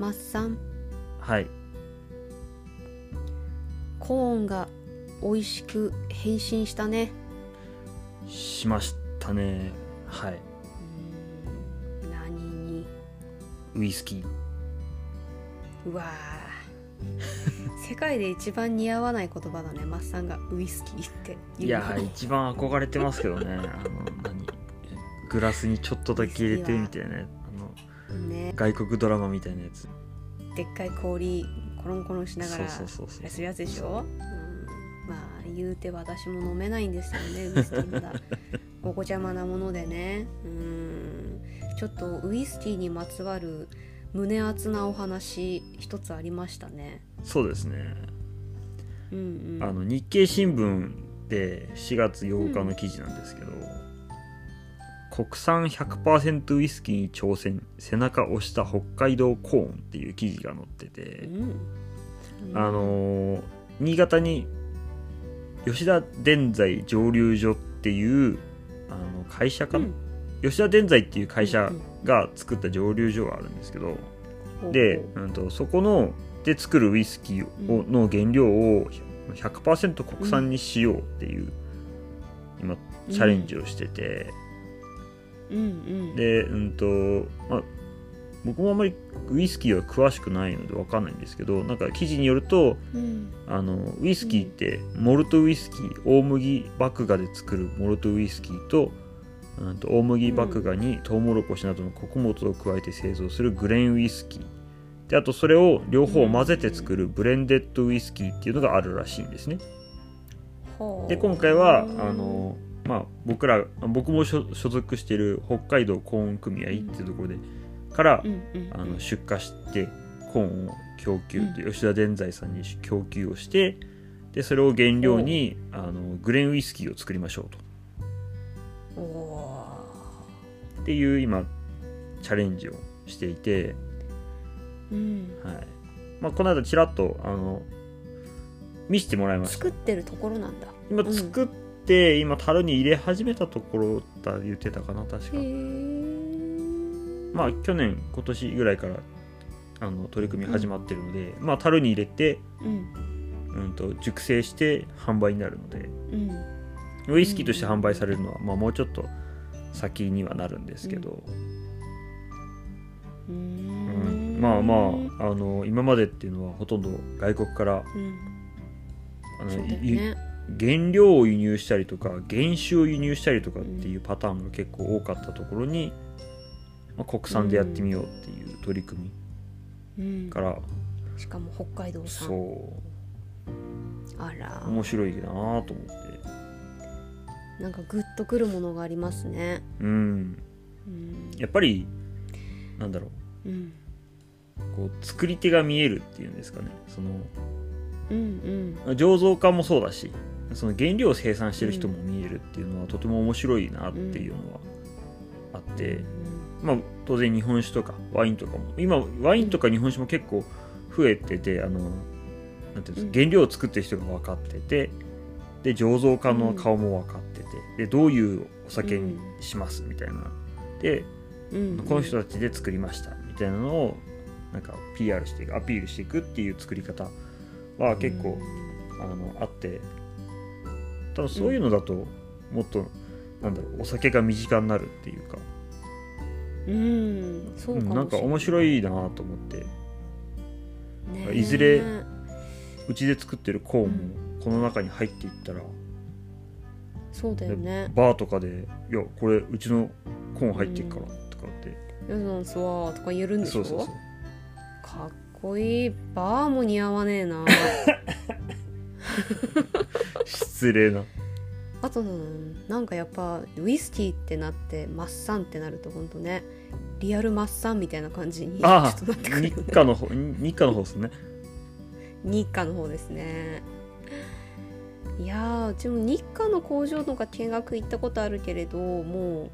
マッサンはい。コーンが美味しく変身したね。しましたね。はい。何に？ウイスキー。うわー。世界で一番似合わない言葉だねマッサンが。ウイスキーって。言いうのや一番憧れてますけどね。あの何？グラスにちょっとだけ入れてみたいなあのね。外国ドラマみたいなやつ。でっかい氷コロンコロンしながらそうそうそうそう。あれするやつでしょ、う。ん、まあ言うて私も飲めないんですよねウイスキーまだ。お子ちゃまなものでね。うん。ちょっとウイスキーにまつわる胸熱なお話一つありましたね。そうですね。うんうん。あの日経新聞で4月8日の記事なんですけど、国産100%ウイスキーに挑戦。背中押した北海道コーンっていう記事が載ってて、うん。あのー新潟に吉田伝材蒸留所っていうあの会社かな、うん。吉田伝材っていう会社が作った蒸留所があるんですけど、で、うん、とそこので作るウイスキーを、の原料を100%国産にしようっていう、今チャレンジをしてて、うんうん。でうんとまあ僕もあんまりウイスキーは詳しくないので分かんないんですけどなんか記事によるとうん。あのウイスキーってモルトウイスキー大麦麦芽で作るモルトウイスキーと,、うん、と大麦麦芽にトウモロコシなどの穀物を加えて製造するグレーンウイスキー。であとそれを両方混ぜて作るブレンデッドウイスキーっていうのがあるらしいんですね。で今回はあの、まあ、僕ら僕も所所属している北海道コーン組合っていうところでからあの出荷してコーンを供給って吉田伝材さんに供給をしてでそれを原料にあのグレーンウイスキーを作りましょうと。っていう今チャレンジをしていて、うん。はい。まあ、この間ちらっとあの見せてもらいました。作ってるところなんだ。うん。今作って、今樽に入れ始めたところだ言ってたかな確か。まあ去年今年ぐらいからあの取り組み始まってるので、まあ樽に入れて、うん。うん、と熟成して販売になるので。うん。ウイスキーとして販売されるのは、まあ、もうちょっと先にはなるんですけど、うん。ん。まあまああの今までっていうのはほとんど外国からうん。あのね原料を輸入したりとか原酒を輸入したりとかっていうパターンが結構多かったところに、まあ、国産でやってみようっていう取り組うんみから、しかも北海道産。そあら。う面白いなと思って。なんかグッとくるものがありますね。うん。うん。やっぱりなんだろう。ん。うこう作り手が見えるっていうんですかね。そのうん醸造家もそうだしその原料を生産してる人も見えるっていうのはとても面白いなっていうのはあって、うんまあ当然日本酒とかワインとかも今ワインとか日本酒も結構増えててあのなんていうんですかうん。原料を作ってる人が分かっててで醸造家の顔も分かっててでどういうお酒にしますみたいな。でうんこの人たちで作りましたみたいなのをなんか PR していくアピールしていくっていう作り方は結構、あのあって多分そういうのだともっと、なんだろうお酒が身近になるっていうか。うんそうかもしれない。うんなんか面白いなと思って。ねえ。いずれうちで作ってるコーンもこの中に入っていったら、そうだよね。バーとかで「いやこれうちのコーン入ってるから」とかって、「よそんすわ」とか言えるんでしょ？そうそうそう。かっこいいバーも似合わねえな。失礼な。あとな。んかやっぱウイスキーってなってマッサンってなるとほんとねリアルマッサンみたいな感じにちょあっとなってくあるよね。日課の方日課の方ですね。日課の方ですね。いやーうちも日課の工場とか見学行ったことあるけれども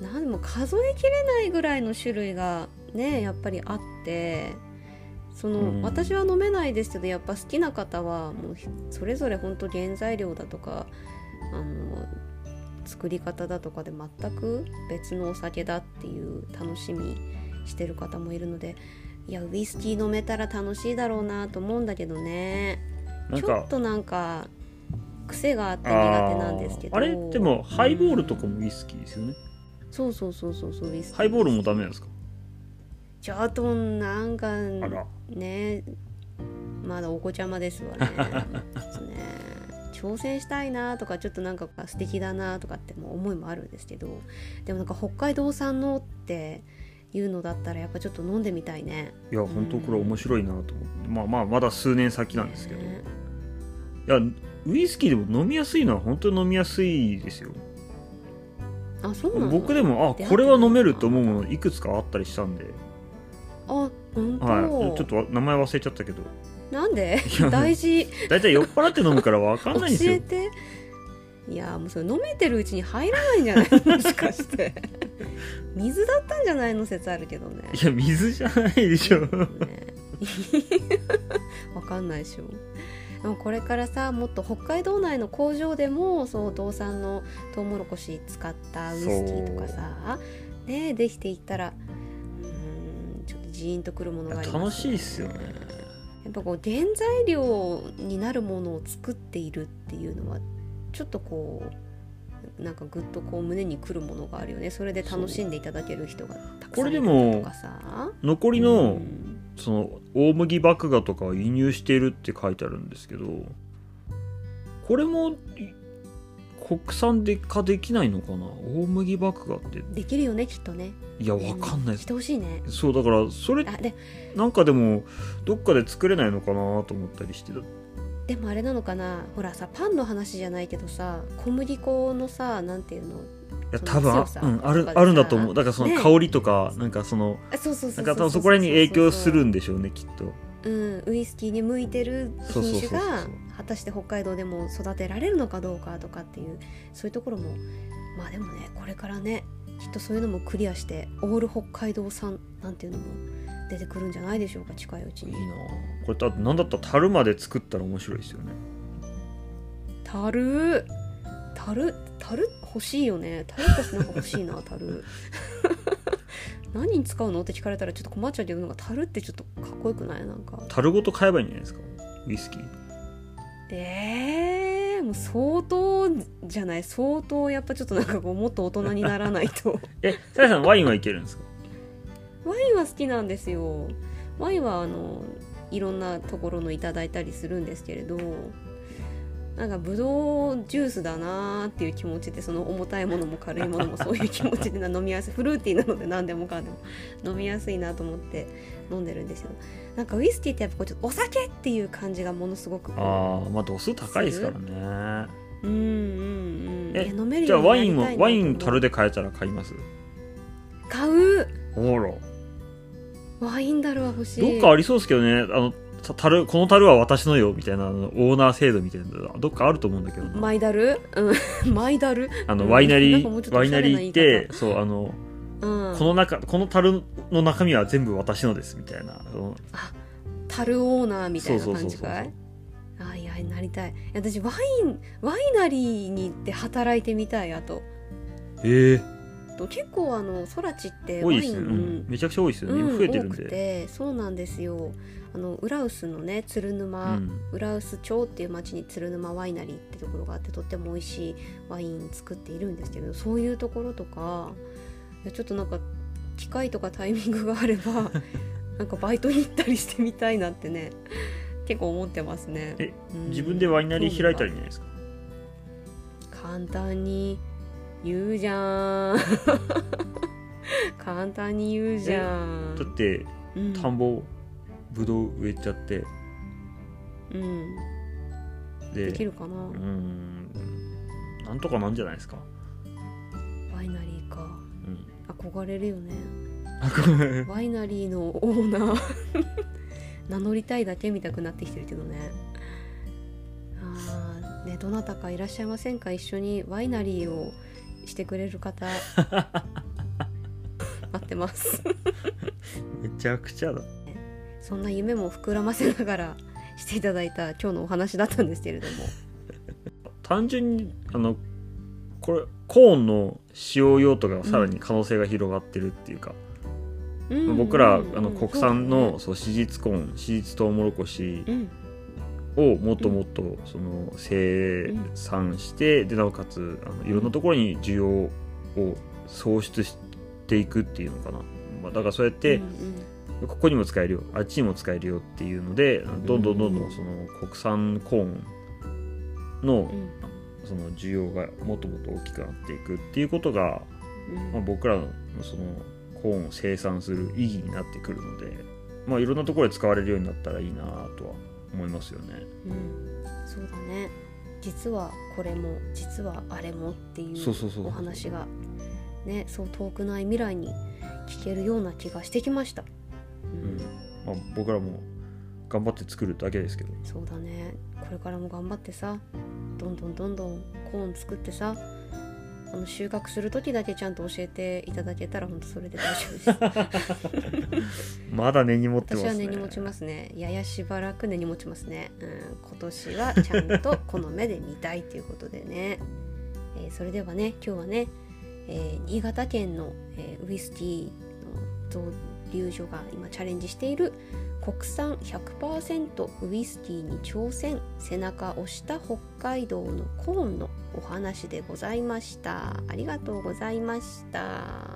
う何でも数えきれないぐらいの種類がねやっぱりあってその、うん。私は飲めないですけどやっぱ好きな方はもうひそれぞれ本当原材料だとかあの作り方だとかで全く別のお酒だっていう楽しみしてる方もいるのでいやウイスキー飲めたら楽しいだろうなと思うんだけどね。ちょっかとなんか癖があって苦手なんですけど。あれ？でもハイボールとかもウイスキーですよね、そうそうそうそうそうウイスキー。ハイボールもダメなんですか？ちょっとなんかねまだお子ちゃまですわね。ね。挑戦したいなとかちょっとなんか素敵だなとかっても思いもあるんですけどでもなんか北海道産のっていうのだったらやっぱちょっと飲んでみたいね。いや本当これ面白いなと思って。まあまあまだ数年先なんですけど、ね。いやウイスキーでも飲みやすいのは本当に飲みやすいですよ。あそうなの？僕でもあこれは飲めると思うものいくつかあったりしたんで、あ本当、はい、ちょっとわ名前忘れちゃったけど。なんで？大事。大体酔っ払って飲むから分かん教ないんですよ。えて。いやもうそれ飲めてるうちに入らないんじゃない？もしかして。水だったんじゃないの？説あるけどね。いや水じゃないでしょ。ね。わかんないでしょ。でもこれからさもっと北海道内の工場でもそう道産のトウモロコシ使ったウイスキーとかさねできていったらジーンとくるものがあります楽しいっすよね。やっぱこう原材料になるものを作っているっていうのはちょっとこうなんかぐっとこう胸にくるものがあるよね。それで楽しんでいただける人がたくさんいるこれでもとかさ残りうのん。その大麦麦芽とかは輸入しているって書いてあるんですけどこれもい国産で化できないのかな？大麦麦芽って。できるよねきっとね。いやわかんない。してほしいね。そうだからそれあでなんかでもどっかで作れないのかなと思ったりしてでもあれなのかな？ほらさパンの話じゃないけどさ小麦粉のさなんていうの？いや多分強さうん、あるあるんだと思う。だからそのね。香りとか、なんかそのあそうそうそう。なんか多分そこら辺に影響するんでしょうねきっとうん、ウイスキーに向いてる品種が果たして北海道でも育てられるのかどうかとかっていうそういうところもまあでもねこれからねきっとそういうのもクリアしてオール北海道産なんていうのも出てくるんじゃないでしょうか近いうちに。いいなこれだって何だったら樽まで作ったら面白いですよね。樽？樽？樽？欲しいよね。樽私なんか欲しいな樽 何に使うの？って聞かれたらちょっと困っちゃうけどなんか樽ってちょっとかっこよくない？なんか。樽ごと買えばいいんじゃないですか？ウイスキー。えー、もう相当じゃない？相当やっぱちょっとなんかこうもっと大人にならないと。えさやさんワインはいけるんですか？ワインは好きなんですよ。ワインはあのいろんなところのいただいたりするんですけれどなんかブドウジュースだなーっていう気持ちでその重たいものも軽いものもそういう気持ちでな飲みやすいフルーティーなので何でもかんでも飲みやすいなと思って飲んでるんですよ。なんかウイスキーってやっぱこうちょっとお酒っていう感じがものすごく。ああまあ度数高いですからね。うんうんうん。え飲めるじゃあワインもになりたいなワイン樽でで買えたら買います？買う？ほらワイン樽は欲しい。どっかありそうですけどね。あのた樽この樽は私のよみたいなオーナー制度みたいなのどっかあると思うんだけどな。マイダル？うん。マイダル？あのうん。ワイナリーワイナリー行っておそうあのうん。この中この樽の中身は全部私のですみたいな。その樽オーナーみたいな感じかい？あいやなりたい。私ワインワイナリーに行って働いてみたいあと。ええと結構あのソラチってワイン多いですよ、うん、めちゃくちゃ多いですよね、うん増えてるんで。てそうなんですよ。あの浦臼のね鶴う沼、ん、浦臼町っていう町に鶴沼ワイナリーってところがあってとっても美味しいワイン作っているんですけどそういうところとかちょっとなんか機会とかタイミングがあれば なんかバイトに行ったりしてみたいなってね結構思ってますね。えうん。自分でワイナリー開いたらいいんじゃないです。か簡単に言うじゃん。簡単に言うじゃん。だってうん。田んぼぶどう植えちゃって。うん。でできるかな、うーん。なんとかなんじゃないですか、ワイナリーか。うん、憧れるよね。ワイナリーのオーナー。名乗りたいだけ見たくなってきてるけどね。あーねどなたかいらっしゃいませんか？一緒にワイナリーをしてくれる方 待ってます。めちゃくちゃだ。そんな夢も膨らませながらしていただいた今日のお話だったんですけれども。単純にあのこれコーンの使用用途がさらに可能性が広がってるっていうか、うん。うん。僕らあうん。の国産のそそう史実コーン史実トウモロコシうだねをもっともっとその生産してでなおかつあのいろんなところに需要を創出していくっていうのかな、まあ、だからそうやっうんてうん。ここにも使えるよあっちにも使えるよっていうのでどんどんどんどんその国産コーンのうん。その需要がもっともっと大きくなっていくっていうことが、うん。まあ、僕らのそのコーンを生産する意義になってくるので、まあ、いろんなところで使われるようになったらいいなとは思いますよね。うん、そうだね。実はこれも実はあれもっていうお話がねそう遠くない未来に聞けるような気がしてきました、うん。まあ、僕らも頑張って作るだけですけど。そうだね。これからも頑張ってさどんどんどんどんコーン作ってさあの収穫する時だけちゃんと教えていただけたら本当それで大丈夫です。まだ根に持ってますね。私は根に持ちますね。ややしばらく根に持ちますね、うん、今年はちゃんとこの目で見たいということでね、えーそれではね今日はね、えー新潟県の、えーウイスキーの造留所が今チャレンジしている国産100%ウイスキーに挑戦。背中を押した北海道のコーンのお話でございました。ありがとうございました。